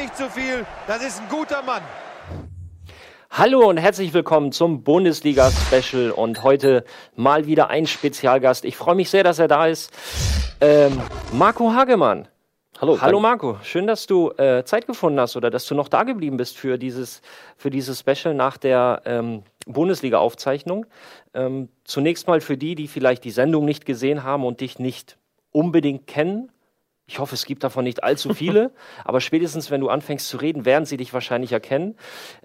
nicht zu viel. Das ist ein guter Mann. Hallo und herzlich willkommen zum Bundesliga-Special und heute mal wieder ein Spezialgast. Ich freue mich sehr, dass er da ist. Ähm, Marco Hagemann. Hallo. Hallo Marco, schön, dass du äh, Zeit gefunden hast oder dass du noch da geblieben bist für dieses, für dieses Special nach der ähm, Bundesliga-Aufzeichnung. Ähm, zunächst mal für die, die vielleicht die Sendung nicht gesehen haben und dich nicht unbedingt kennen. Ich hoffe, es gibt davon nicht allzu viele, aber spätestens, wenn du anfängst zu reden, werden sie dich wahrscheinlich erkennen.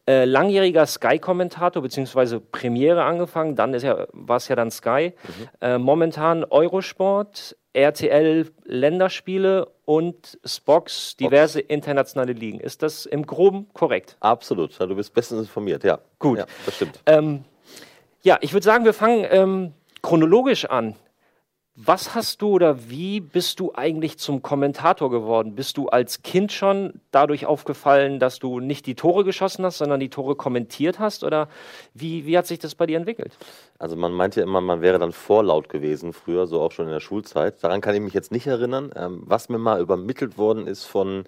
Äh, langjähriger Sky-Kommentator, beziehungsweise Premiere angefangen, dann ist ja, war es ja dann Sky. Mhm. Äh, momentan Eurosport, RTL Länderspiele und Spox diverse internationale Ligen. Ist das im Groben korrekt? Absolut. Du bist bestens informiert, ja. Gut. Ja, das stimmt. Ähm, ja, ich würde sagen, wir fangen ähm, chronologisch an. Was hast du oder wie bist du eigentlich zum Kommentator geworden? Bist du als Kind schon dadurch aufgefallen, dass du nicht die Tore geschossen hast, sondern die Tore kommentiert hast? Oder wie, wie hat sich das bei dir entwickelt? Also man meint ja immer, man wäre dann vorlaut gewesen früher, so auch schon in der Schulzeit. Daran kann ich mich jetzt nicht erinnern. Ähm, was mir mal übermittelt worden ist von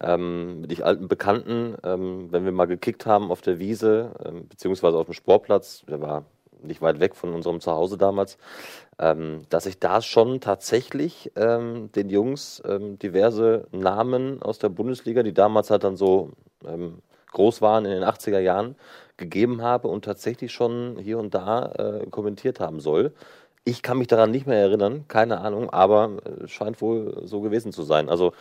ähm, die alten Bekannten, ähm, wenn wir mal gekickt haben auf der Wiese, ähm, beziehungsweise auf dem Sportplatz, der war nicht weit weg von unserem Zuhause damals, ähm, dass ich da schon tatsächlich ähm, den Jungs ähm, diverse Namen aus der Bundesliga, die damals halt dann so ähm, groß waren in den 80er Jahren, gegeben habe und tatsächlich schon hier und da äh, kommentiert haben soll. Ich kann mich daran nicht mehr erinnern, keine Ahnung, aber äh, scheint wohl so gewesen zu sein. Also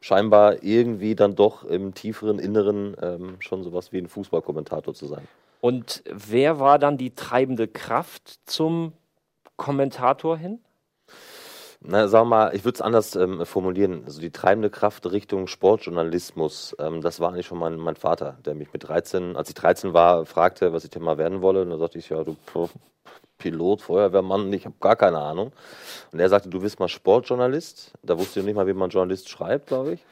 scheinbar irgendwie dann doch im tieferen Inneren ähm, schon sowas wie ein Fußballkommentator zu sein. Und wer war dann die treibende Kraft zum Kommentator hin? Na, sagen wir mal, ich würde es anders ähm, formulieren. Also die treibende Kraft Richtung Sportjournalismus, ähm, das war eigentlich schon mein, mein Vater, der mich mit 13, als ich 13 war, fragte, was ich denn mal werden wolle. Und da sagte ich, ja, du Pilot, Feuerwehrmann, ich habe gar keine Ahnung. Und er sagte, du bist mal Sportjournalist. Da wusste ich nicht mal, wie man Journalist schreibt, glaube ich.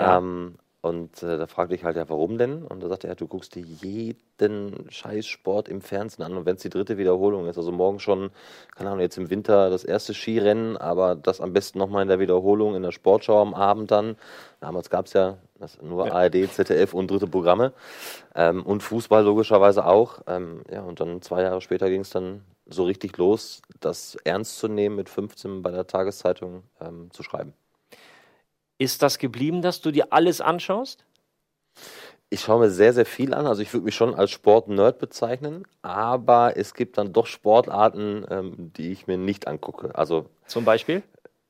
Ja. Ähm, und äh, da fragte ich halt, ja, warum denn? Und da sagte er, du guckst dir jeden Scheißsport im Fernsehen an. Und wenn es die dritte Wiederholung ist, also morgen schon, keine Ahnung, jetzt im Winter das erste Skirennen, aber das am besten nochmal in der Wiederholung in der Sportschau am Abend dann. Damals gab es ja das, nur ja. ARD, ZDF und dritte Programme. Ähm, und Fußball logischerweise auch. Ähm, ja, und dann zwei Jahre später ging es dann so richtig los, das ernst zu nehmen, mit 15 bei der Tageszeitung ähm, zu schreiben. Ist das geblieben, dass du dir alles anschaust? Ich schaue mir sehr, sehr viel an. Also ich würde mich schon als Sport-Nerd bezeichnen, aber es gibt dann doch Sportarten, ähm, die ich mir nicht angucke. Also zum Beispiel?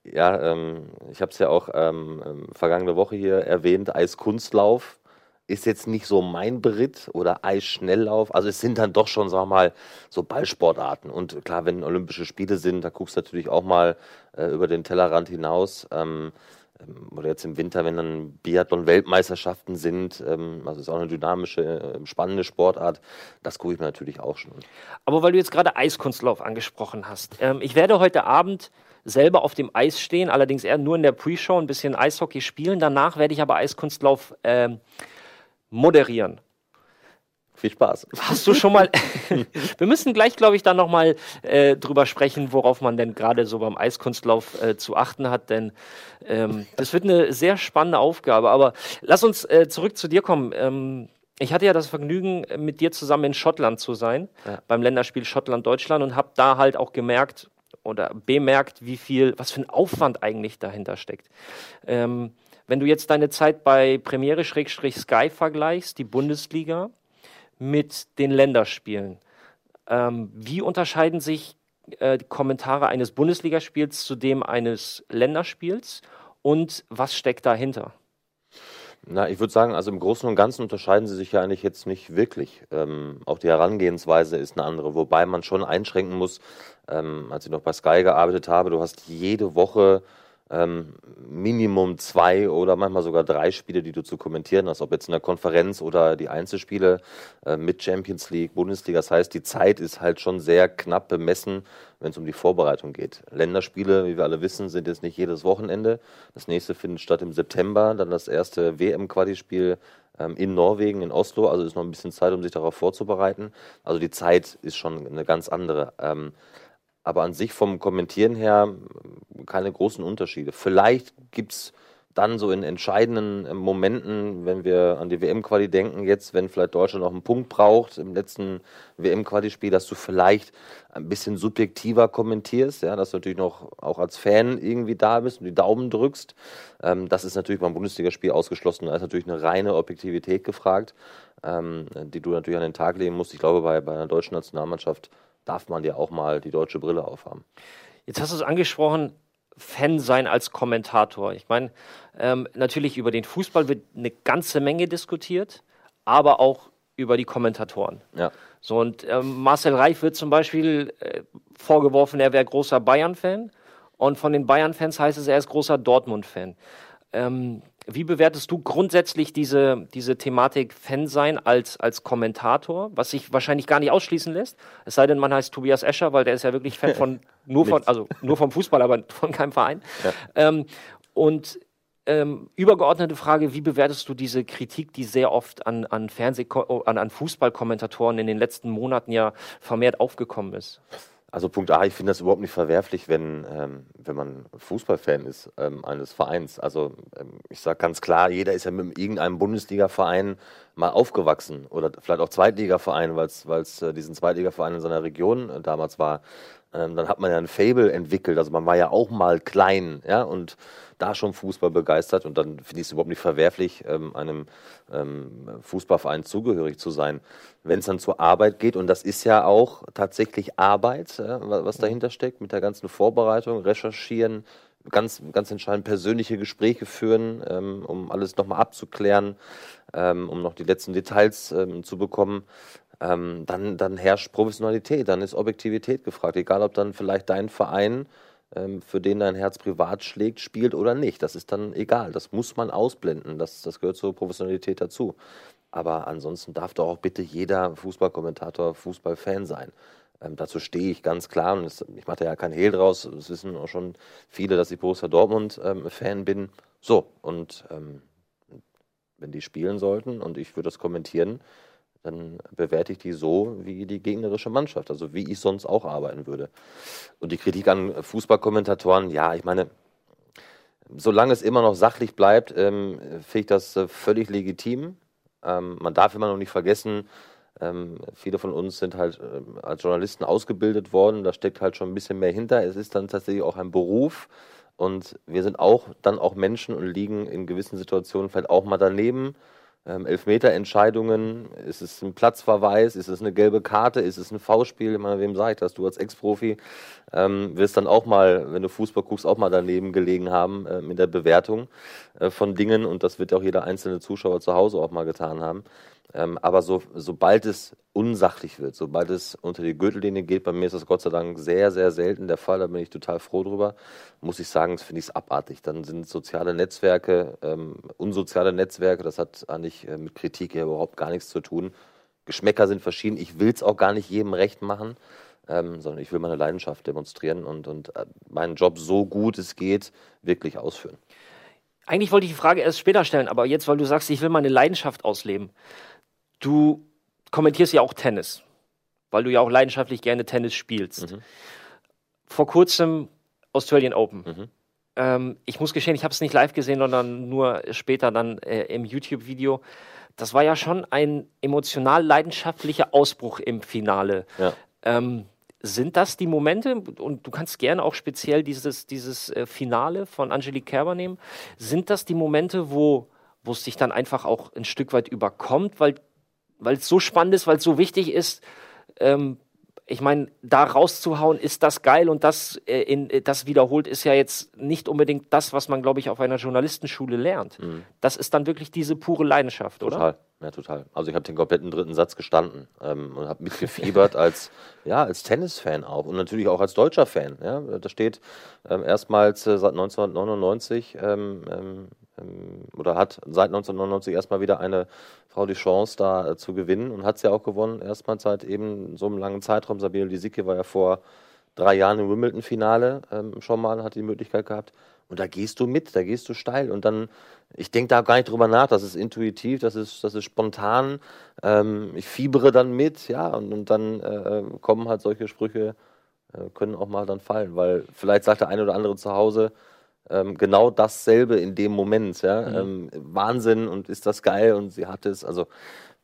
Ja, ähm, ich habe es ja auch ähm, ähm, vergangene Woche hier erwähnt. Eiskunstlauf ist jetzt nicht so mein Beritt oder Eisschnelllauf. Also es sind dann doch schon, sagen wir mal, so Ballsportarten. Und klar, wenn Olympische Spiele sind, da guckst du natürlich auch mal äh, über den Tellerrand hinaus. Ähm, ähm, oder jetzt im Winter, wenn dann Biathlon-Weltmeisterschaften sind, ähm, also ist auch eine dynamische, äh, spannende Sportart, das gucke ich mir natürlich auch schon. Aber weil du jetzt gerade Eiskunstlauf angesprochen hast, ähm, ich werde heute Abend selber auf dem Eis stehen, allerdings eher nur in der Pre-Show ein bisschen Eishockey spielen. Danach werde ich aber Eiskunstlauf ähm, moderieren. Viel Spaß. Hast du schon mal. wir müssen gleich, glaube ich, dann nochmal äh, drüber sprechen, worauf man denn gerade so beim Eiskunstlauf äh, zu achten hat, denn ähm, das wird eine sehr spannende Aufgabe. Aber lass uns äh, zurück zu dir kommen. Ähm, ich hatte ja das Vergnügen, mit dir zusammen in Schottland zu sein, ja. beim Länderspiel Schottland-Deutschland und habe da halt auch gemerkt oder bemerkt, wie viel, was für ein Aufwand eigentlich dahinter steckt. Ähm, wenn du jetzt deine Zeit bei Premiere-Sky vergleichst, die Bundesliga, mit den Länderspielen. Ähm, wie unterscheiden sich äh, Kommentare eines Bundesligaspiels zu dem eines Länderspiels und was steckt dahinter? Na, ich würde sagen, also im Großen und Ganzen unterscheiden sie sich ja eigentlich jetzt nicht wirklich. Ähm, auch die Herangehensweise ist eine andere, wobei man schon einschränken muss, ähm, als ich noch bei Sky gearbeitet habe, du hast jede Woche ähm, Minimum zwei oder manchmal sogar drei Spiele, die du zu kommentieren hast, ob jetzt in der Konferenz oder die Einzelspiele äh, mit Champions League, Bundesliga. Das heißt, die Zeit ist halt schon sehr knapp bemessen, wenn es um die Vorbereitung geht. Länderspiele, wie wir alle wissen, sind jetzt nicht jedes Wochenende. Das nächste findet statt im September, dann das erste WM-Quali-Spiel ähm, in Norwegen, in Oslo. Also ist noch ein bisschen Zeit, um sich darauf vorzubereiten. Also die Zeit ist schon eine ganz andere. Ähm, aber an sich vom Kommentieren her keine großen Unterschiede. Vielleicht gibt es dann so in entscheidenden äh, Momenten, wenn wir an die WM-Quali denken, jetzt, wenn vielleicht Deutschland noch einen Punkt braucht im letzten WM-Quali-Spiel, dass du vielleicht ein bisschen subjektiver kommentierst, ja, dass du natürlich noch auch als Fan irgendwie da bist und die Daumen drückst. Ähm, das ist natürlich beim Bundesligaspiel ausgeschlossen. Da ist natürlich eine reine Objektivität gefragt, ähm, die du natürlich an den Tag legen musst. Ich glaube, bei, bei einer deutschen Nationalmannschaft darf man ja auch mal die deutsche Brille aufhaben. Jetzt hast du es angesprochen, Fan sein als Kommentator. Ich meine, ähm, natürlich über den Fußball wird eine ganze Menge diskutiert, aber auch über die Kommentatoren. Ja. So und ähm, Marcel Reif wird zum Beispiel äh, vorgeworfen, er wäre großer Bayern-Fan und von den Bayern-Fans heißt es, er ist großer Dortmund-Fan. Ähm, wie bewertest du grundsätzlich diese, diese Thematik Fan sein als, als Kommentator, was sich wahrscheinlich gar nicht ausschließen lässt? Es sei denn, man heißt Tobias Escher, weil der ist ja wirklich Fan von nur von, also nur vom Fußball, aber von keinem Verein. Ja. Ähm, und ähm, übergeordnete Frage, wie bewertest du diese Kritik, die sehr oft an, an, Fernseh an, an Fußballkommentatoren in den letzten Monaten ja vermehrt aufgekommen ist? Also Punkt A, ich finde das überhaupt nicht verwerflich, wenn, ähm, wenn man Fußballfan ist ähm, eines Vereins. Also ähm, ich sage ganz klar, jeder ist ja mit irgendeinem Bundesliga-Verein mal aufgewachsen oder vielleicht auch Zweitligaverein, weil es äh, diesen Zweitligaverein in seiner Region äh, damals war. Ähm, dann hat man ja ein Fable entwickelt. Also man war ja auch mal klein, ja, und da schon Fußball begeistert und dann finde ich es überhaupt nicht verwerflich, ähm, einem ähm, Fußballverein zugehörig zu sein. Wenn es dann zur Arbeit geht, und das ist ja auch tatsächlich Arbeit, ja, was dahinter steckt, mit der ganzen Vorbereitung, recherchieren, ganz, ganz entscheidend persönliche Gespräche führen, ähm, um alles nochmal abzuklären, ähm, um noch die letzten Details ähm, zu bekommen. Ähm, dann, dann herrscht Professionalität, dann ist Objektivität gefragt. Egal, ob dann vielleicht dein Verein ähm, für den dein Herz privat schlägt, spielt oder nicht. Das ist dann egal. Das muss man ausblenden. Das, das gehört zur Professionalität dazu. Aber ansonsten darf doch auch bitte jeder Fußballkommentator Fußballfan sein. Ähm, dazu stehe ich ganz klar und das, ich mache da ja kein Hehl draus. Das wissen auch schon viele, dass ich Borussia Dortmund-Fan ähm, bin. So, und ähm, wenn die spielen sollten und ich würde das kommentieren, dann bewerte ich die so wie die gegnerische Mannschaft, also wie ich sonst auch arbeiten würde. Und die Kritik an Fußballkommentatoren, ja, ich meine, solange es immer noch sachlich bleibt, ähm, finde ich das äh, völlig legitim. Ähm, man darf immer noch nicht vergessen, ähm, viele von uns sind halt äh, als Journalisten ausgebildet worden, da steckt halt schon ein bisschen mehr hinter. Es ist dann tatsächlich auch ein Beruf und wir sind auch dann auch Menschen und liegen in gewissen Situationen vielleicht auch mal daneben ähm, Elfmeterentscheidungen, ist es ein Platzverweis, ist es eine gelbe Karte, ist es ein V-Spiel, ich meine, wem sage ich das? Du als Ex-Profi ähm, wirst dann auch mal, wenn du Fußball guckst, auch mal daneben gelegen haben äh, mit der Bewertung äh, von Dingen und das wird auch jeder einzelne Zuschauer zu Hause auch mal getan haben. Ähm, aber so, sobald es unsachlich wird, sobald es unter die Gürtellinie geht, bei mir ist das Gott sei Dank sehr, sehr selten der Fall, da bin ich total froh drüber, muss ich sagen, finde ich es abartig. Dann sind soziale Netzwerke, ähm, unsoziale Netzwerke, das hat eigentlich äh, mit Kritik ja überhaupt gar nichts zu tun. Geschmäcker sind verschieden, ich will es auch gar nicht jedem recht machen, ähm, sondern ich will meine Leidenschaft demonstrieren und, und äh, meinen Job so gut es geht wirklich ausführen. Eigentlich wollte ich die Frage erst später stellen, aber jetzt, weil du sagst, ich will meine Leidenschaft ausleben. Du kommentierst ja auch Tennis, weil du ja auch leidenschaftlich gerne Tennis spielst. Mhm. Vor kurzem Australian Open. Mhm. Ähm, ich muss gestehen, ich habe es nicht live gesehen, sondern nur später dann äh, im YouTube-Video. Das war ja schon ein emotional leidenschaftlicher Ausbruch im Finale. Ja. Ähm, sind das die Momente, und du kannst gerne auch speziell dieses, dieses äh, Finale von Angelique Kerber nehmen, sind das die Momente, wo, wo es dich dann einfach auch ein Stück weit überkommt, weil weil es so spannend ist, weil es so wichtig ist. Ähm, ich meine, da rauszuhauen, ist das geil und das, äh, in, äh, das wiederholt ist ja jetzt nicht unbedingt das, was man, glaube ich, auf einer Journalistenschule lernt. Mhm. Das ist dann wirklich diese pure Leidenschaft, oder? Total, ja, total. Also ich habe den kompletten dritten Satz gestanden ähm, und habe mitgefiebert als, ja, als Tennisfan auch und natürlich auch als deutscher Fan. Ja? Da steht ähm, erstmals äh, seit 1999 ähm, ähm ähm, oder hat seit 1999 erstmal wieder eine Frau die Chance, da äh, zu gewinnen und hat es ja auch gewonnen, erstmal seit eben so einem langen Zeitraum. Sabine Lisicki war ja vor drei Jahren im Wimbledon-Finale ähm, schon mal, hat die Möglichkeit gehabt. Und da gehst du mit, da gehst du steil. Und dann, ich denke da gar nicht drüber nach, das ist intuitiv, das ist, das ist spontan. Ähm, ich fiebere dann mit, ja, und, und dann äh, kommen halt solche Sprüche, äh, können auch mal dann fallen. Weil vielleicht sagt der eine oder andere zu Hause, ähm, genau dasselbe in dem Moment. Ja? Mhm. Ähm, Wahnsinn und ist das geil und sie hat es. Also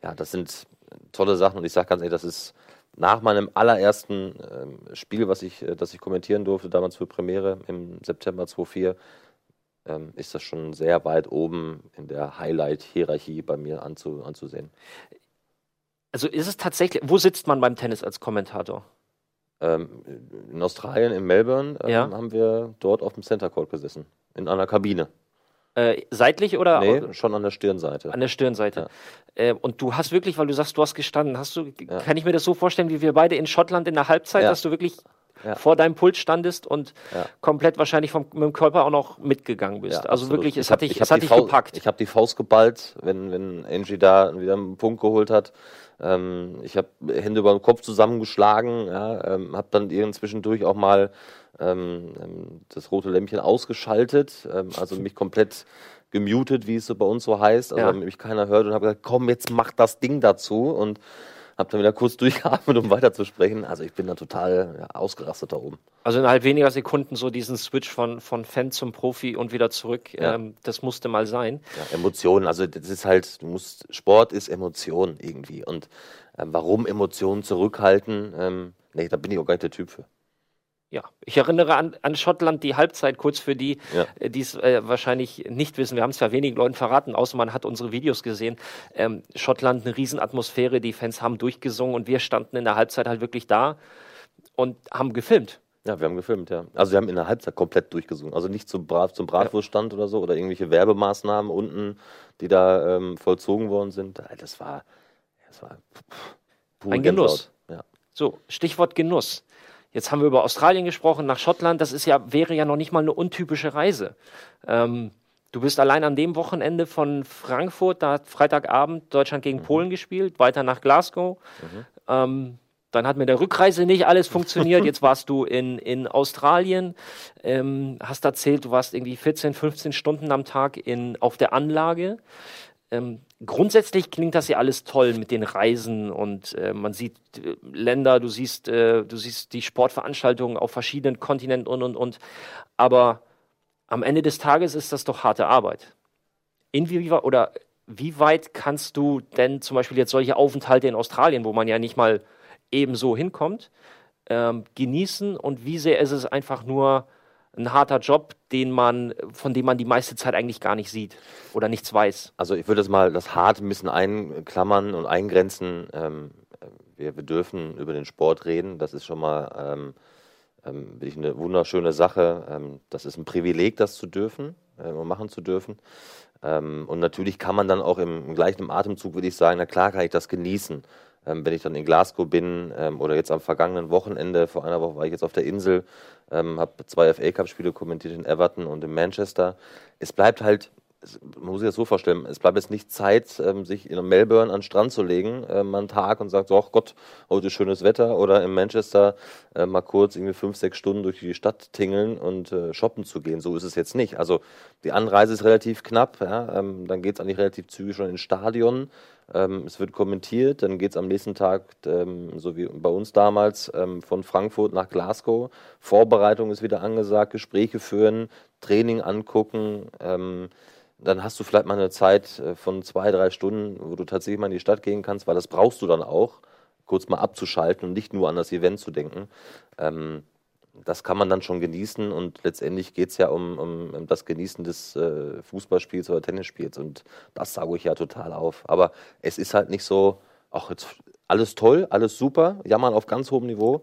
ja, das sind tolle Sachen und ich sage ganz ehrlich, das ist nach meinem allerersten ähm, Spiel, was ich, äh, das ich kommentieren durfte, damals für Premiere im September 2004, ähm, ist das schon sehr weit oben in der Highlight-Hierarchie bei mir anzu, anzusehen. Also ist es tatsächlich, wo sitzt man beim Tennis als Kommentator? Ähm, in Australien, in Melbourne, ähm, Ja. haben wir dort auf dem Center Court gesessen. In einer Kabine. Äh, seitlich oder Nee, schon an der Stirnseite. an der Stirnseite? Äh, und du hast wirklich, weil du sagst, du hast gestanden, hast du, Ja. kann ich mir das so vorstellen, wie wir beide in Schottland in der Halbzeit, Ja. dass du wirklich Ja. vor deinem Pult standest und Ja. komplett wahrscheinlich vom, mit dem Körper auch noch mitgegegen bist. Ja, also absolut. wirklich, es Ich hat hab- dich, ich es hat dich gepackt. Ich habe die Faust geballt, wenn, wenn Angie da wieder einen Punkt geholt hat. Ähm, ich habe Hände über den Kopf zusammengeschlagen, ja, ähm, habe dann irgendwann zwischendurch auch mal ähm, ähm, das rote Lämpchen ausgeschaltet, ähm, also mich komplett gemutet, wie es so bei uns so heißt, also Ja. damit mich keiner hört und habe gesagt, komm, jetzt mach das Ding dazu und habe dann wieder kurz durchgeatmet, um weiterzusprechen. Also ich bin da total ja, ausgerastet da oben. Also innerhalb weniger Sekunden so diesen Switch von, von Fan zum Profi und wieder zurück. Ja. Ähm, das musste mal sein. Ja, Emotionen, also das ist halt, du musst, Sport ist Emotion irgendwie. Und ähm, warum Emotionen zurückhalten, ähm, nee, da bin ich auch gar nicht der Typ für. Ja, ich erinnere an, an Schottland die Halbzeit, kurz für die, Ja. äh, die es äh, wahrscheinlich nicht wissen. Wir haben es ja wenigen Leuten verraten, außer man hat unsere Videos gesehen. Ähm, Schottland, eine Riesenatmosphäre, die Fans haben durchgesungen und wir standen in der Halbzeit halt wirklich da und haben gefilmt. Ja, wir haben gefilmt, ja. Also wir haben in der Halbzeit komplett durchgesungen. Also nicht zum, Brat, zum Bratwurststand oder so oder irgendwelche Werbemaßnahmen unten, die da ähm, vollzogen worden sind. Das war, das war pure Ein Genuss. Ja. So, Stichwort Genuss. Jetzt haben wir über Australien gesprochen, nach Schottland. Das ist ja, wäre ja noch nicht mal eine untypische Reise. Ähm, du bist allein an dem Wochenende von Frankfurt, da hat Freitagabend Deutschland gegen Polen gespielt, weiter nach Glasgow. Ähm, dann hat mit der Rückreise nicht alles funktioniert. Jetzt warst du in, in Australien, ähm, hast erzählt, du warst irgendwie 14, 15 Stunden am Tag in, auf der Anlage. Ähm, grundsätzlich klingt das ja alles toll mit den Reisen und äh, man sieht äh, Länder, du siehst, äh, du siehst die Sportveranstaltungen auf verschiedenen Kontinenten und und und. Aber am Ende des Tages ist das doch harte Arbeit. Inwieweit oder wie weit kannst du denn zum Beispiel jetzt solche Aufenthalte in Australien, wo man ja nicht mal ebenso hinkommt, ähm, genießen und wie sehr ist es einfach nur ein harter Job, den man, von dem man die meiste Zeit eigentlich gar nicht sieht oder nichts weiß? Also ich würde das mal das hart ein bisschen einklammern und eingrenzen. Ähm, wir, wir dürfen über den Sport reden. Das ist schon mal ähm, ähm, eine wunderschöne Sache. Ähm, das ist ein Privileg, das zu dürfen äh, und machen zu dürfen. Ähm, und natürlich kann man dann auch im, im gleichen Atemzug, würde ich sagen, na klar kann ich das genießen. Ähm, wenn ich dann in Glasgow bin ähm, oder jetzt am vergangenen Wochenende, vor einer Woche war ich jetzt auf der Insel, ähm, habe zwei FA Cup-Spiele kommentiert in Everton und in Manchester. Es bleibt halt, man muss sich das so vorstellen, es bleibt jetzt nicht Zeit, sich in Melbourne an den Strand zu legen, ähm, einen Tag und sagt, so, ach Gott, heute schönes Wetter oder in Manchester äh, mal kurz irgendwie fünf, sechs Stunden durch die Stadt tingeln und äh, shoppen zu gehen. So ist es jetzt nicht. Also die Anreise ist relativ knapp, ja, dann geht es eigentlich relativ zügig schon ins Stadion. Ähm, es wird kommentiert, dann geht es am nächsten Tag, ähm, so wie bei uns damals, ähm, von Frankfurt nach Glasgow. Vorbereitung ist wieder angesagt, Gespräche führen, Training angucken. Dann hast du vielleicht mal eine Zeit äh, von zwei, drei Stunden, wo du tatsächlich mal in die Stadt gehen kannst, weil das brauchst du dann auch, kurz mal abzuschalten und nicht nur an das Event zu denken. Das kann man dann schon genießen und letztendlich geht es ja um, um, um das Genießen des äh, Fußballspiels oder Tennisspiels und das sauge ich ja total auf. Aber es ist halt nicht so, ach, jetzt alles toll, alles super, jammern auf ganz hohem Niveau,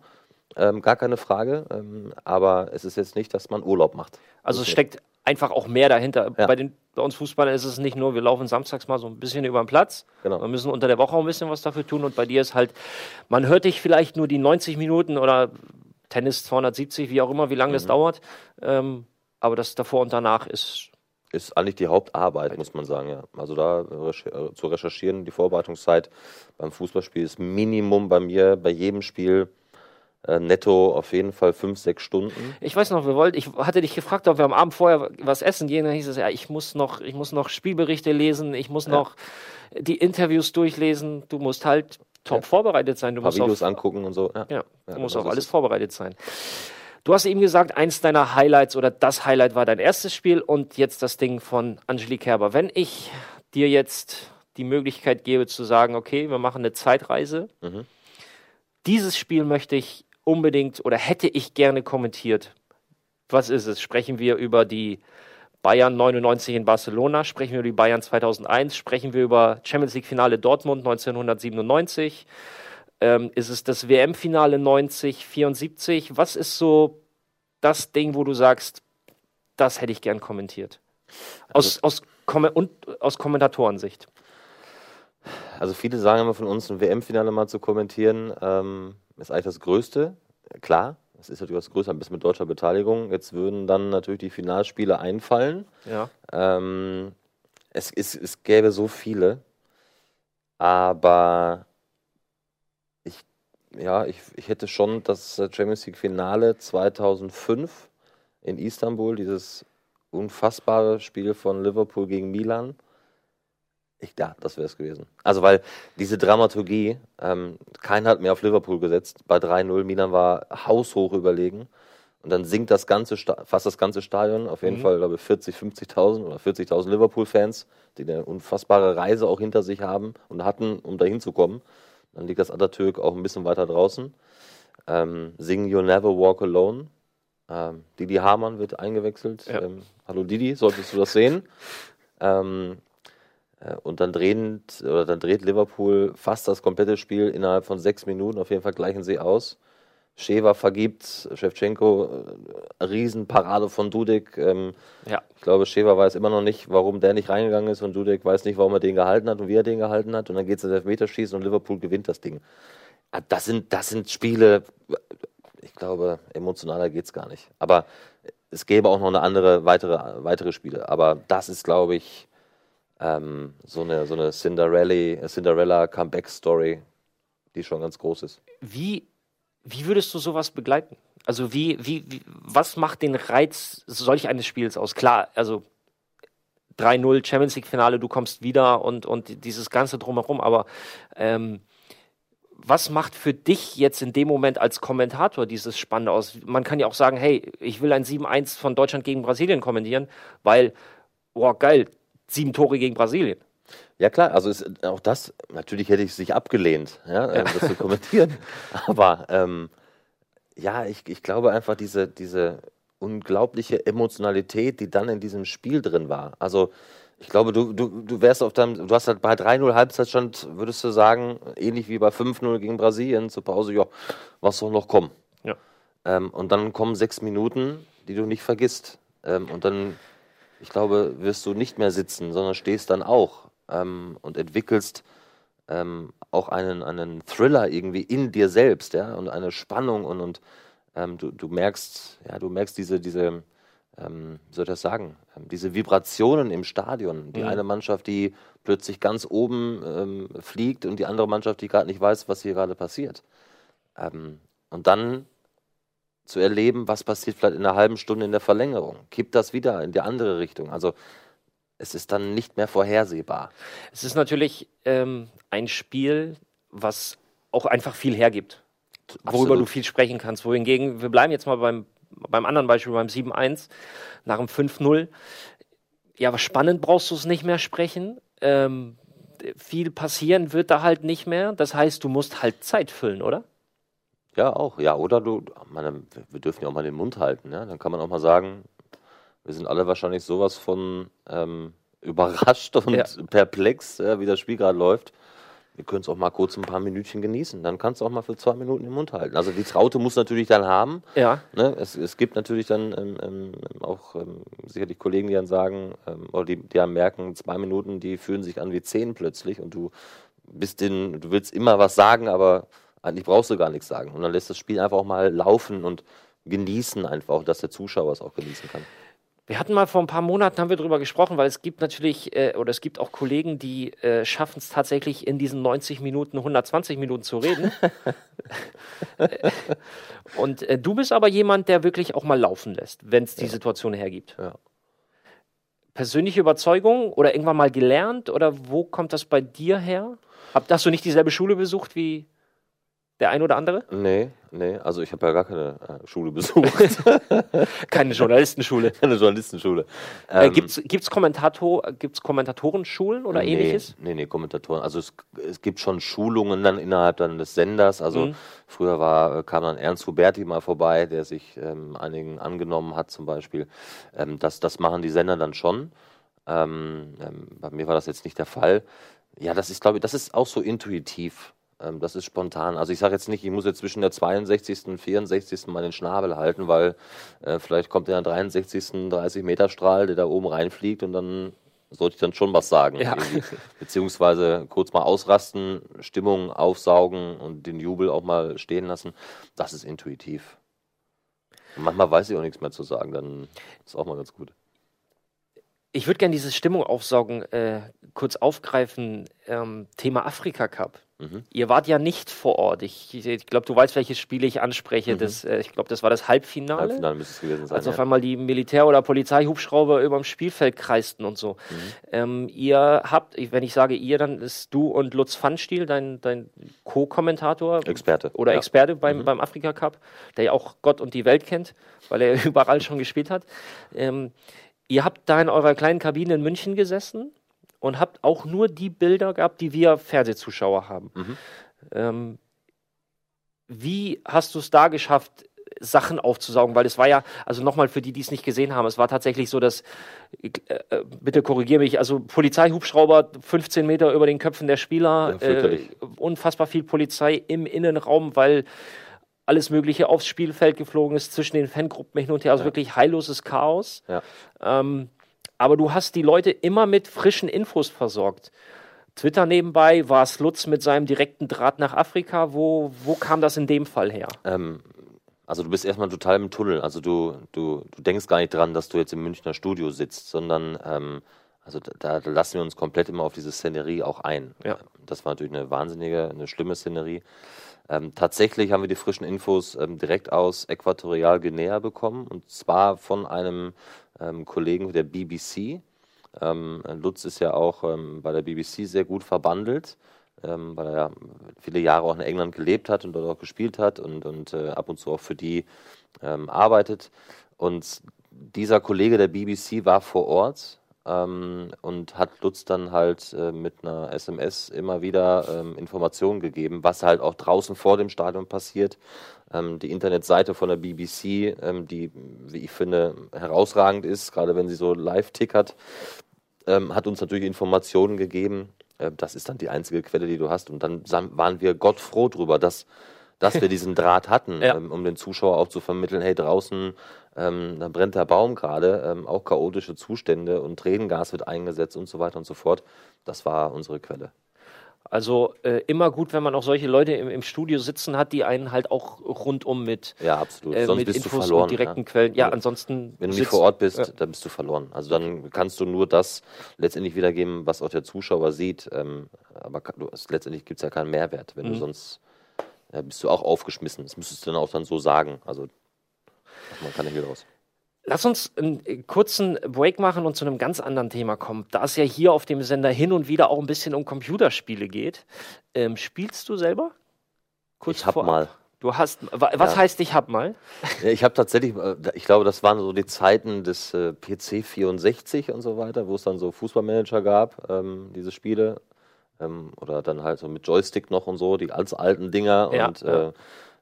ähm, gar keine Frage, ähm, aber es ist jetzt nicht, dass man Urlaub macht. Also es steckt einfach auch mehr dahinter. Ja. Bei, den, bei uns Fußballern ist es nicht nur, wir laufen samstags mal so ein bisschen über den Platz. Genau. Wir müssen unter der Woche auch ein bisschen was dafür tun. Und bei dir ist halt, man hört dich vielleicht nur die 90 Minuten oder Tennis 270, wie auch immer, wie lange das dauert. Ähm, aber das davor und danach ist ist eigentlich die Hauptarbeit, muss man sagen, ja. Also da recher äh, zu recherchieren, die Vorbereitungszeit beim Fußballspiel ist Minimum bei mir, bei jedem Spiel äh, netto auf jeden Fall fünf, sechs Stunden. Ich weiß noch, wir wollten, ich hatte dich gefragt, ob wir am Abend vorher was essen gehen. Dann hieß es, ja, ich muss noch, ich muss noch Spielberichte lesen, ich muss noch die Interviews durchlesen. Du musst halt top Ja. vorbereitet sein. Du Ein paar musst auf, Videos angucken und so. Ja. ja, du musst auf alles es. vorbereitet sein. Du hast eben gesagt, eins deiner Highlights oder das Highlight war dein erstes Spiel und jetzt das Ding von Angelique Kerber. Wenn ich dir jetzt die Möglichkeit gebe zu sagen, okay, wir machen eine Zeitreise, mhm. dieses Spiel möchte ich unbedingt oder hätte ich gerne kommentiert. Was ist es? Sprechen wir über die Bayern 99 in Barcelona, sprechen wir über die Bayern 2001, sprechen wir über Champions League Finale Dortmund 1997, ähm, ist es das WM-Finale 90, 74? Was ist so das Ding, wo du sagst, das hätte ich gern kommentiert? Aus, also, aus, Kom und aus Kommentatorensicht. Also viele sagen immer von uns, ein WM-Finale mal zu kommentieren, ähm, ist eigentlich das Größte. Klar, das ist natürlich was Größeres, ein bisschen mit deutscher Beteiligung. Jetzt würden dann natürlich die Finalspiele einfallen. Ja. Ähm, es, es, es gäbe so viele, aber ich, ja, ich, ich hätte schon das Champions League Finale 2005 in Istanbul, dieses unfassbare Spiel von Liverpool gegen Milan ich, ja, das wäre es gewesen. Also, weil diese Dramaturgie, ähm, keiner hat mehr auf Liverpool gesetzt. Bei 3-0, Milan war haushoch überlegen. Und dann sinkt das ganze, fast das ganze Stadion, auf jeden mhm. Fall, glaube ich, 40, 50.000 oder 40.000 Liverpool-Fans, die eine unfassbare Reise auch hinter sich haben und hatten, um da hinzukommen. Dann liegt das Atatürk auch ein bisschen weiter draußen. Ähm, singen You Never Walk Alone. Ähm, Didi Hamann wird eingewechselt. Ja. Ähm, hallo Didi, solltest du das sehen? Ähm, äh, und dann, drehen, oder dann dreht Liverpool fast das komplette Spiel innerhalb von sechs Minuten. Auf jeden Fall gleichen sie aus. Schewa vergibt, Shevchenko, äh, Riesenparade von Dudek. Ähm, ja. Ich glaube, Schewa weiß immer noch nicht, warum der nicht reingegangen ist und Dudek weiß nicht, warum er den gehalten hat und wie er den gehalten hat. Und dann geht es ins Elfmeterschießen und Liverpool gewinnt das Ding. Ah, das sind, das sind Spiele, ich glaube, emotionaler geht es gar nicht. Aber es gäbe auch noch eine andere, weitere, weitere Spiele. Aber das ist, glaube ich, ähm, so eine, so eine Cinderella, Cinderella Comeback-Story, die schon ganz groß ist. Wie, wie würdest du sowas begleiten? Also wie, wie, wie was macht den Reiz solch eines Spiels aus? Klar, also 3-0 Champions League Finale, du kommst wieder und, und dieses Ganze drumherum, aber ähm, was macht für dich jetzt in dem Moment als Kommentator dieses Spannende aus? Man kann ja auch sagen, hey, ich will ein 7-1 von Deutschland gegen Brasilien kommentieren, weil, boah, geil, sieben Tore gegen Brasilien. Ja klar, also ist auch das, natürlich hätte ich es sich abgelehnt, ja, ja. das zu kommentieren. Aber ähm, ja, ich, ich glaube einfach diese, diese unglaubliche Emotionalität, die dann in diesem Spiel drin war. Also ich glaube, du, du, du wärst auf deinem, du hast halt bei 3-0 Halbzeitstand, würdest du sagen, ähnlich wie bei 5-0 gegen Brasilien zur Pause, ja, was soll noch kommen? Ja. Ähm, und dann kommen sechs Minuten, die du nicht vergisst. Ähm, und dann ich glaube, wirst du nicht mehr sitzen, sondern stehst dann auch ähm, und entwickelst ähm, auch einen, einen Thriller irgendwie in dir selbst, ja, und eine Spannung und, und ähm, du, du merkst, ja, du merkst diese, diese, ähm, wie soll ich das sagen, ähm, diese Vibrationen im Stadion. Die mhm. eine Mannschaft, die plötzlich ganz oben ähm, fliegt und die andere Mannschaft, die gerade nicht weiß, was hier gerade passiert. und dann zu erleben, was passiert vielleicht in einer halben Stunde in der Verlängerung. Kippt das wieder in die andere Richtung. Also es ist dann nicht mehr vorhersehbar. Es ist natürlich ähm, ein Spiel, was auch einfach viel hergibt, Absolut. worüber du viel sprechen kannst. Wohingegen, wir bleiben jetzt mal beim, beim anderen Beispiel, beim 7-1, nach dem 5-0. Ja, aber spannend brauchst du es nicht mehr sprechen. Ähm, viel passieren wird da halt nicht mehr. Das heißt, du musst halt Zeit füllen, oder? Ja, auch. Ja, oder du, meine, wir dürfen ja auch mal den Mund halten. Ja? Dann kann man auch mal sagen, wir sind alle wahrscheinlich sowas von ähm, überrascht und ja. perplex, ja, wie das Spiel gerade läuft. Wir können es auch mal kurz ein paar Minütchen genießen. Dann kannst du auch mal für zwei Minuten den Mund halten. Also die Traute muss natürlich dann haben. Ja. Ne? Es, es gibt natürlich dann ähm, ähm, auch ähm, sicherlich Kollegen, die dann sagen, ähm, oder die, die dann merken, zwei Minuten, die fühlen sich an wie zehn plötzlich und du bist den, du willst immer was sagen, aber eigentlich brauchst du gar nichts sagen. Und dann lässt das Spiel einfach auch mal laufen und genießen einfach, dass der Zuschauer es auch genießen kann. Wir hatten mal vor ein paar Monaten haben wir darüber gesprochen, weil es gibt natürlich äh, oder es gibt auch Kollegen, die äh, schaffen es tatsächlich in diesen 90 Minuten 120 Minuten zu reden. und äh, du bist aber jemand, der wirklich auch mal laufen lässt, wenn es die ja. Situation hergibt. Ja. Persönliche Überzeugung oder irgendwann mal gelernt oder wo kommt das bei dir her? Hab, hast du nicht dieselbe Schule besucht wie Der ein oder andere? Nee, nee, also ich habe ja gar keine äh, Schule besucht. Keine Journalistenschule. keine Journalistenschule. Äh, Ähm, gibt's, gibt's, Kommentator, gibt's Kommentatorenschulen oder nee, ähnliches? Nee, nee, Kommentatoren. Also es, es gibt schon Schulungen dann innerhalb dann des Senders. Also Mhm. früher war, äh, kam dann Ernst Huberti mal vorbei, der sich ähm, einigen angenommen hat zum Beispiel. Ähm, das, das machen die Sender dann schon. Ähm, ähm, bei mir war das jetzt nicht der Fall. Ja, das ist, glaube ich, das ist auch so intuitiv. Ähm, das ist spontan. Also ich sage jetzt nicht, ich muss jetzt zwischen der 62. und 64. mal den Schnabel halten, weil äh, vielleicht kommt der 63. 30 Meter Strahl, der da oben reinfliegt und dann sollte ich dann schon was sagen. Ja. irgendwie. Beziehungsweise kurz mal ausrasten, Stimmung aufsaugen und den Jubel auch mal stehen lassen. Das ist intuitiv. Und manchmal weiß ich auch nichts mehr zu sagen, dann ist auch mal ganz gut. Ich würde gerne diese Stimmung aufsaugen, äh, kurz aufgreifen. Ähm, Thema Afrika Cup. Mhm. Ihr wart ja nicht vor Ort. Ich, ich glaube, du weißt, welches Spiel ich anspreche. Das, äh, ich glaube, das war das Halbfinale. Mhm. Halbfinale müsste es gewesen sein. Als auf ja. einmal die Militär- oder Polizeihubschrauber über dem Spielfeld kreisten und so. Mhm. Ähm, ihr habt, wenn ich sage ihr, dann ist du und Lutz Pfannstiel, dein, dein Co-Kommentator Experte. oder ja. Mhm. Experte beim, beim Afrika Cup, der ja auch Gott und die Welt kennt, weil er überall schon gespielt hat. Ähm, ihr habt da in eurer kleinen Kabine in München gesessen und habt auch nur die Bilder gehabt, die wir Fernsehzuschauer haben. Mhm. Ähm, wie hast du es da geschafft, Sachen aufzusaugen? Weil es war ja, also nochmal für die, die es nicht gesehen haben, es war tatsächlich so, dass, äh, äh, bitte korrigiere mich, also Polizeihubschrauber 15 Meter über den Köpfen der Spieler, Ja, äh, unfassbar viel Polizei im Innenraum, weil alles Mögliche aufs Spielfeld geflogen ist, zwischen den Fangruppen hin und her, also Ja. wirklich heilloses Chaos. Ja. Ähm, aber du hast die Leute immer mit frischen Infos versorgt. Twitter nebenbei, war es Lutz mit seinem direkten Draht nach Afrika? Wo, wo kam das in dem Fall her? Ähm, also du bist erstmal total im Tunnel. Also du, du, du denkst gar nicht dran, dass du jetzt im Münchner Studio sitzt, sondern ähm, also da, da lassen wir uns komplett immer auf diese Szenerie auch ein. Ja. Das war natürlich eine wahnsinnige, eine schlimme Szenerie. Ähm, tatsächlich haben wir die frischen Infos ähm, direkt aus Äquatorial Guinea bekommen und zwar von einem ähm, Kollegen der BBC. Ähm, Lutz ist ja auch ähm, bei der BBC sehr gut verbandelt, ähm, weil er ja viele Jahre auch in England gelebt hat und dort auch gespielt hat und, und äh, ab und zu auch für die ähm, arbeitet. Und dieser Kollege der BBC war vor Ort ähm, und hat Lutz dann halt äh, mit einer SMS immer wieder ähm, Informationen gegeben, was halt auch draußen vor dem Stadion passiert. Ähm, die Internetseite von der BBC, ähm, die, wie ich finde, herausragend ist, gerade wenn sie so live tickert, ähm, hat uns natürlich Informationen gegeben. Äh, das ist dann die einzige Quelle, die du hast. Und dann waren wir Gott froh drüber, dass, dass wir diesen Draht hatten, Ja. ähm, um den Zuschauer auch zu vermitteln, hey, draußen ähm, da brennt der Baum gerade, ähm, auch chaotische Zustände und Tränengas wird eingesetzt und so weiter und so fort. Das war unsere Quelle. Also äh, immer gut, wenn man auch solche Leute im, im Studio sitzen hat, die einen halt auch rundum mit, Ja, absolut. äh, Sonst mit bist Infos du verloren. und direkten ja. Quellen. Ja, ansonsten. Wenn du nicht vor Ort bist, Ja. dann bist du verloren. Also dann kannst du nur das letztendlich wiedergeben, was auch der Zuschauer sieht. Ähm, aber du, letztendlich gibt es ja keinen Mehrwert. Wenn Mhm. du sonst ja, bist du auch aufgeschmissen. Das müsstest du dann auch dann so sagen. Also man kann nicht wieder raus. Lass uns einen äh, kurzen Break machen und zu einem ganz anderen Thema kommen. Da es ja hier auf dem Sender hin und wieder auch ein bisschen um Computerspiele geht. Ähm, spielst du selber? Kurz Ich hab vorab. mal. Du hast. wa- Was Ja. heißt, ich hab mal? Ich habe tatsächlich, äh, ich glaube, das waren so die Zeiten des äh, PC 64 und so weiter, wo es dann so Fußballmanager gab, ähm, diese Spiele. Ähm, oder dann halt so mit Joystick noch und so, die ganz alten Dinger Ja, und ja. Äh,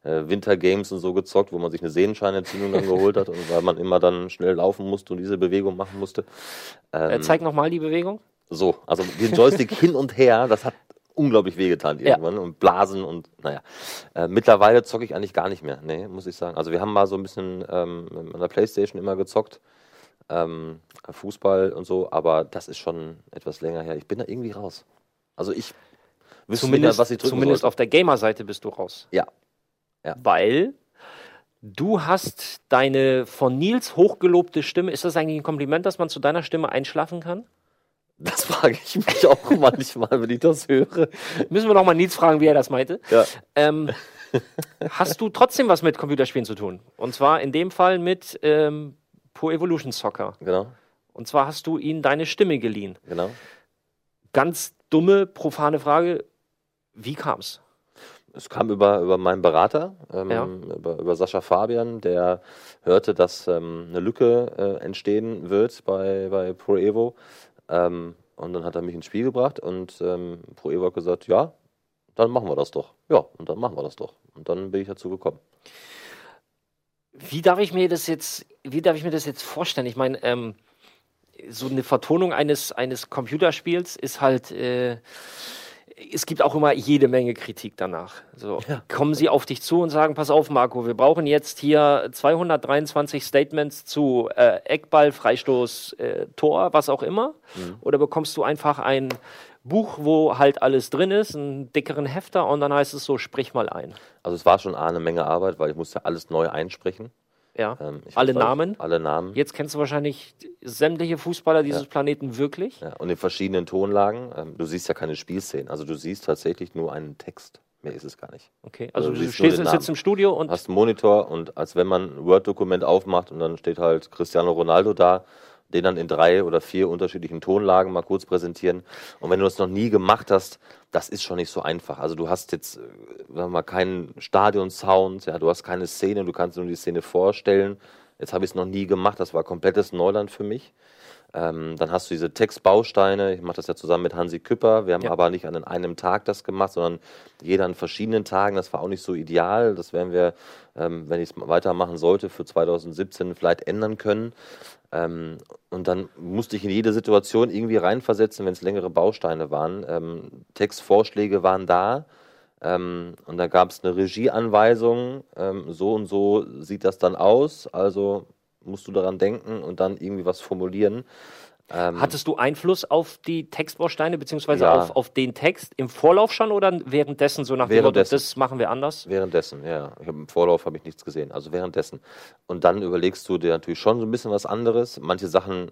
äh, Wintergames und so gezockt, wo man sich eine Sehenscheinentzündung dann geholt hat und weil man immer dann schnell laufen musste und diese Bewegung machen musste. Äh, Ähm, zeig nochmal die Bewegung. so, also den Joystick hin und her, das hat unglaublich wehgetan Ja. irgendwann und Blasen und naja. Äh, mittlerweile zocke ich eigentlich gar nicht mehr, nee, muss ich sagen. Also wir haben mal so ein bisschen ähm, an der Playstation immer gezockt, ähm, Fußball und so, aber das ist schon etwas länger her. Ich bin da irgendwie raus. Also ich wüsste nicht Zumindest, was ich drücken zumindest sollte. auf der Gamer-Seite bist du raus. Ja. Ja. Weil du hast deine von Nils hochgelobte Stimme. Ist das eigentlich ein Kompliment, dass man zu deiner Stimme einschlafen kann? Das frage ich mich auch manchmal, wenn ich das höre. Müssen wir noch mal Nils fragen, wie er das meinte. Ja. Ähm, hast du trotzdem was mit Computerspielen zu tun? Und zwar in dem Fall mit ähm, Pro Evolution Soccer. Genau, Und zwar hast du ihnen deine Stimme geliehen. genau. Ganz dumme, profane Frage. Wie kam's? Es kam über, über meinen Berater, ähm, Ja. über, über Sascha Fabian, der hörte, dass ähm, eine Lücke äh, entstehen wird bei, bei Pro Evo. Ähm, und dann hat er mich ins Spiel gebracht und ähm, Pro Evo hat gesagt, ja, dann machen wir das doch. Ja, und dann machen wir das doch. Und dann bin ich dazu gekommen. Wie darf ich mir das jetzt, wie darf ich mir das jetzt vorstellen? Ich meine, ähm, so eine Vertonung eines, eines Computerspiels ist halt, äh, es gibt auch immer jede Menge Kritik danach. So, kommen sie auf dich zu und sagen, pass auf, Marco, wir brauchen jetzt hier 223 Statements zu äh, Eckball, Freistoß, äh, Tor, was auch immer? Oder bekommst du einfach ein Buch, wo halt alles drin ist, einen dickeren Hefter und dann heißt es so, sprich mal ein. Also es war schon eine Menge Arbeit, weil ich musste alles neu einsprechen. Ja. Ähm, Alle weiß, Namen? Alle Namen. Jetzt kennst du wahrscheinlich sämtliche Fußballer dieses Planeten wirklich. Ja, und in verschiedenen Tonlagen. Ähm, du siehst ja keine Spielszenen. Also du siehst tatsächlich nur einen Text. Mehr ist es gar nicht. Okay, also du du nur stehst sitzt im Studio und hast einen Monitor und als wenn man ein Word-Dokument aufmacht und dann steht halt Cristiano Ronaldo da, den dann in drei oder vier unterschiedlichen Tonlagen mal kurz präsentieren. Und wenn du das noch nie gemacht hast, das ist schon nicht so einfach. Also du hast jetzt, äh, sagen wir mal, keinen Stadion-Sound, ja, du hast keine Szene, du kannst nur die Szene vorstellen. Jetzt habe ich es noch nie gemacht, das war komplettes Neuland für mich. Ähm, dann hast du diese Textbausteine. Ich mache das ja zusammen mit Hansi Küpper. Wir haben Ja. aber nicht an einem Tag das gemacht, sondern jeder an verschiedenen Tagen. Das war auch nicht so ideal. Das werden wir, ähm, wenn ich es weitermachen sollte, für 2017 vielleicht ändern können. Ähm, und dann musste ich in jede Situation irgendwie reinversetzen, wenn es längere Bausteine waren. Ähm, Textvorschläge waren da. Ähm, und da gab es eine Regieanweisung, ähm, so und so sieht das dann aus, also musst du daran denken und dann irgendwie was formulieren. Ähm, hattest du Einfluss auf die Textbausteine beziehungsweise Ja. auf, auf den Text im Vorlauf schon oder währenddessen so nach dem Motto, Währenddessen. das machen wir anders? Währenddessen, ja. Hab, Im Vorlauf habe ich nichts gesehen, also währenddessen. Und dann überlegst du dir natürlich schon so ein bisschen was anderes. Manche Sachen,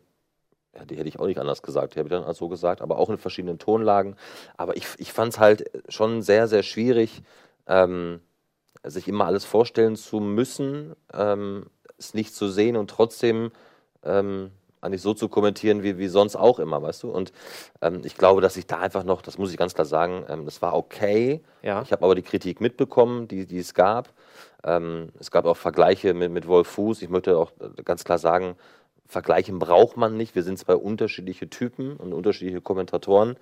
ja, die hätte ich auch nicht anders gesagt, die habe ich dann so gesagt, aber auch in verschiedenen Tonlagen. Aber ich, ich fand es halt schon sehr, sehr schwierig, ähm, sich immer alles vorstellen zu müssen, ähm, es nicht zu sehen und trotzdem ähm, eigentlich so zu kommentieren, wie, wie sonst auch immer, weißt du? Und ähm, ich glaube, dass ich da einfach noch, das muss ich ganz klar sagen, ähm, das war okay. Ja. Ich habe aber die Kritik mitbekommen, die, die es gab. Ähm, es gab auch Vergleiche mit, mit Wolf Fuß. Ich möchte auch äh, ganz klar sagen, Vergleichen braucht man nicht. Wir sind zwei unterschiedliche Typen und unterschiedliche Kommentatoren.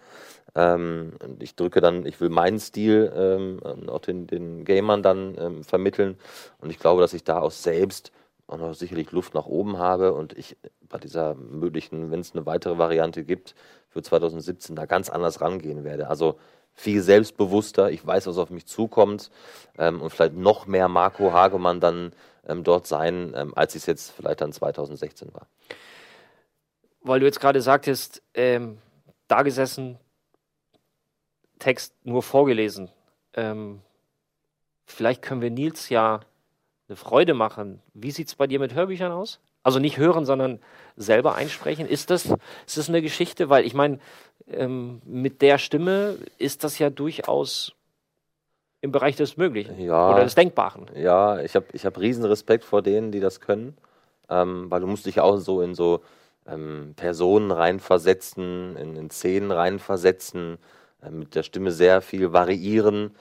Ähm, und ich drücke dann, ich will meinen Stil ähm, auch den, den Gamern dann ähm, vermitteln. Und ich glaube, dass ich da auch selbst auch noch sicherlich Luft nach oben habe und ich bei dieser möglichen, wenn es eine weitere Variante gibt, für 2017 da ganz anders rangehen werde. Also viel selbstbewusster, ich weiß, was auf mich zukommt ähm, und vielleicht noch mehr Marco Hagemann dann ähm, dort sein, ähm, als ich es jetzt vielleicht dann 2016 war. Weil du jetzt gerade sagtest, ähm, da gesessen, Text nur vorgelesen. Ähm, vielleicht können wir Nils ja eine Freude machen. Wie sieht es bei dir mit Hörbüchern aus? Also nicht hören, sondern selber einsprechen. Ist das, ist das eine Geschichte? Weil ich meine, ähm, mit der Stimme ist das ja durchaus im Bereich des Möglichen Ja. oder des Denkbaren. Ja, ich habe ich hab riesen Respekt vor denen, die das können, ähm, weil du musst dich auch so in so ähm, Personen reinversetzen, in, in Szenen reinversetzen, äh, mit der Stimme sehr viel variieren,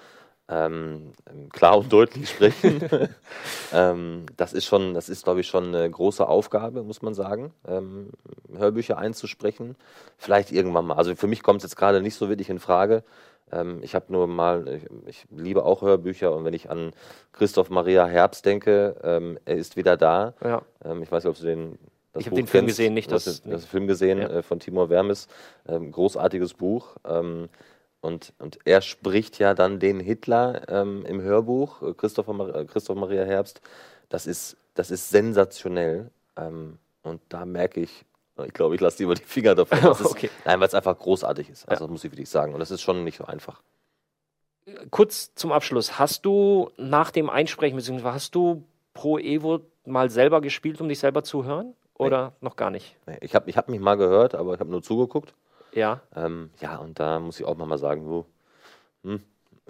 ähm, klar und deutlich sprechen. ähm, das ist schon, das ist, glaube ich, schon eine große Aufgabe, muss man sagen, ähm, Hörbücher einzusprechen. Vielleicht irgendwann mal. Also für mich kommt es jetzt gerade nicht so wirklich in Frage. Ähm, ich habe nur mal, ich, ich liebe auch Hörbücher und wenn ich an Christoph Maria Herbst denke, ähm, er ist wieder da. Ja. Ähm, ich weiß nicht, ob du den. Das Ich hab Buch den Film kennst. gesehen, nicht das- den, das Film gesehen Ja. äh, von Timur Wermes. Ähm, großartiges Buch. Ähm, und, und er spricht ja dann den Hitler ähm, im Hörbuch, äh, Christopher, Mar- äh, Christoph Maria Herbst. Das ist, das ist sensationell. Ähm, und da merke ich, ich glaube, ich lasse lieber die Finger davon. Das ist, Okay. Nein, weil es einfach großartig ist. Also das muss ich wirklich sagen. Und das ist schon nicht so einfach. kurz zum Abschluss. Hast du nach dem Einsprechen, beziehungsweise hast du Pro Evo mal selber gespielt, um dich selber zu hören? Oder noch gar nicht? Nee, Ich habe ich hab mich mal gehört, aber ich habe nur zugeguckt. Ja. Ähm, ja, und da muss ich auch mal sagen, so, hm,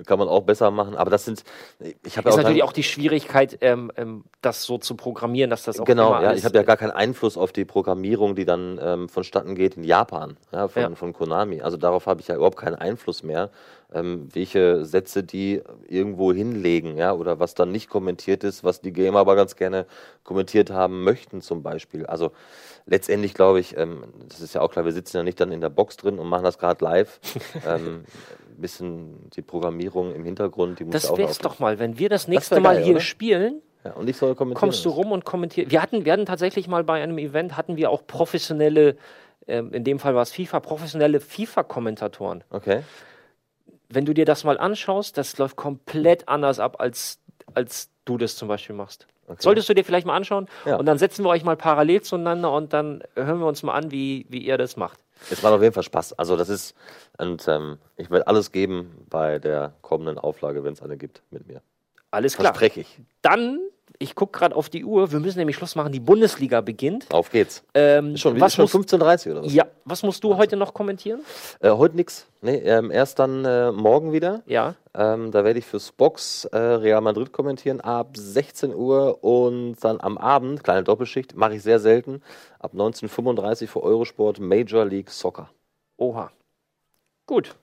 kann man auch besser machen. Aber das sind, ich habe Ist ja auch natürlich auch die Schwierigkeit, ähm, ähm, das so zu programmieren, dass das auch Genau, ja, ich habe ja gar keinen Einfluss auf die Programmierung, die dann ähm, vonstatten geht in Japan, ja, von, Ja. von Konami. Also darauf habe ich ja überhaupt keinen Einfluss mehr, ähm, welche Sätze die irgendwo hinlegen, ja, oder was dann nicht kommentiert ist, was die Gamer aber ganz gerne kommentiert haben möchten, zum Beispiel. Also letztendlich glaube ich, ähm, das ist ja auch klar, wir sitzen ja nicht dann in der Box drin und machen das gerade live. ein bisschen die Programmierung im Hintergrund, die muss Das auch wär's doch mal, wenn wir das nächste wär Mal geil, hier oder? spielen, Ja, und ich soll kommentieren. kommst du das. rum und kommentierst. Wir hatten, wir hatten tatsächlich mal bei einem Event, hatten wir auch professionelle, ähm, in dem Fall war es FIFA, professionelle FIFA-Kommentatoren. Okay. Wenn du dir das mal anschaust, das läuft komplett anders ab, als, als du das zum Beispiel machst. Solltest du dir vielleicht mal anschauen Ja. und dann setzen wir euch mal parallel zueinander und dann hören wir uns mal an, wie, wie ihr das macht. Es macht auf jeden Fall Spaß. Also das ist, und ähm, ich werde alles geben bei der kommenden Auflage, wenn es eine gibt, mit mir. Alles klar. Verspreche ich. Dann, ich gucke gerade auf die Uhr, wir müssen nämlich Schluss machen, die Bundesliga beginnt. Auf geht's. Ähm, Ist schon, was ist schon musst, 15.30 oder was? ja, was musst du heute noch kommentieren? Äh, heute nix. Nee, ähm, erst dann äh, morgen wieder. Ja. Ähm, da werde ich fürs Box äh, Real Madrid kommentieren ab 16 Uhr und dann am Abend, kleine Doppelschicht, mache ich sehr selten, ab 19.35 für Eurosport Major League Soccer. Oha. Gut.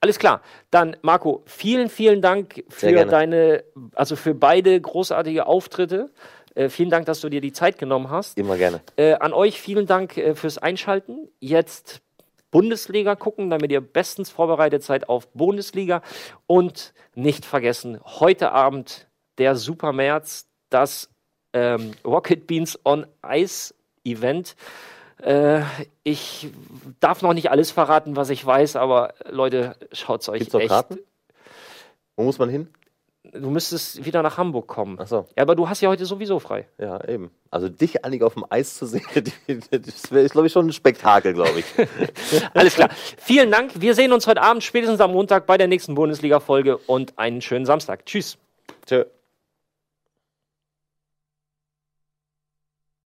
Alles klar. Dann, Marco, vielen, vielen Dank für deine, also für beide großartige Auftritte. Äh, vielen Dank, dass du dir die Zeit genommen hast. Immer gerne. Äh, an euch vielen Dank äh, fürs Einschalten. Jetzt Bundesliga gucken, damit ihr bestens vorbereitet seid auf Bundesliga. Und nicht vergessen, heute Abend der Super März, das ähm, Rocket Beans on Ice Event. Äh, ich darf noch nicht alles verraten, was ich weiß, aber Leute, schaut's euch Gibt's echt. Karten? Wo muss man hin? Du müsstest wieder nach Hamburg kommen. Ach so. Ja, aber du hast ja heute sowieso frei. Ja, eben. Also dich eigentlich auf dem Eis zu sehen, das wäre, glaube ich, schon ein Spektakel, glaube ich. Alles klar. Vielen Dank. Wir sehen uns heute Abend, spätestens am Montag bei der nächsten Bundesliga-Folge und einen schönen Samstag. Tschüss. Tschö.